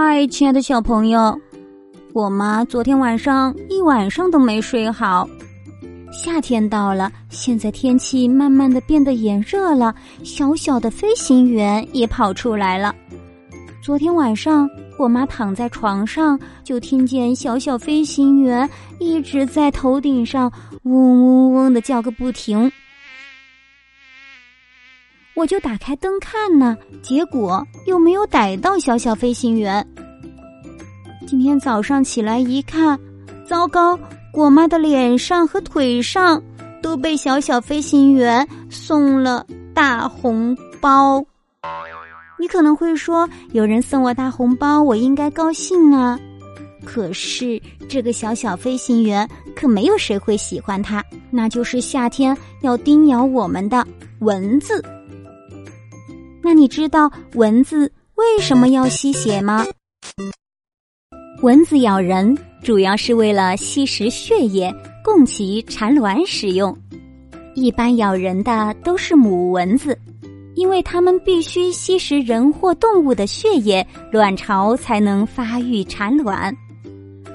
嗨，亲爱的小朋友，我妈昨天晚上一晚上都没睡好。夏天到了，现在天气慢慢的变得炎热了，小小的飞行员也跑出来了。昨天晚上，我妈躺在床上，就听见小小飞行员一直在头顶上嗡嗡嗡的叫个不停。我就打开灯看呢，结果又没有逮到小小飞行员。今天早上起来一看，糟糕，果妈的脸上和腿上都被小小飞行员送了大红包。你可能会说，有人送我大红包，我应该高兴啊。可是这个小小飞行员可没有谁会喜欢他，那就是夏天要叮咬我们的蚊子。那你知道蚊子为什么要吸血吗？蚊子咬人主要是为了吸食血液，供其产卵使用。一般咬人的都是母蚊子，因为它们必须吸食人或动物的血液，卵巢才能发育产卵。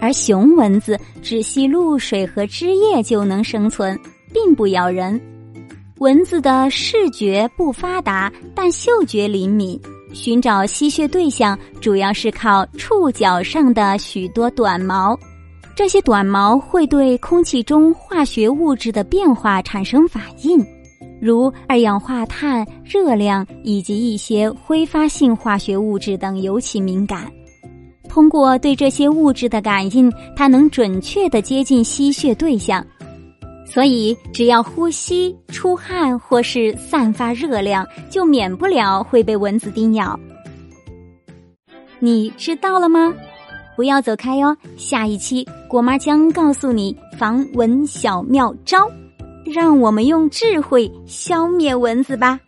而雄蚊子只吸露水和汁液就能生存，并不咬人。蚊子的视觉不发达，但嗅觉灵敏。寻找吸血对象主要是靠触角上的许多短毛，这些短毛会对空气中化学物质的变化产生反应，如二氧化碳、热量以及一些挥发性化学物质等尤其敏感。通过对这些物质的感应，它能准确的接近吸血对象。所以，只要呼吸、出汗或是散发热量，就免不了会被蚊子叮咬。你知道了吗？不要走开哟！下一期果妈将告诉你防蚊小妙招，让我们用智慧消灭蚊子吧。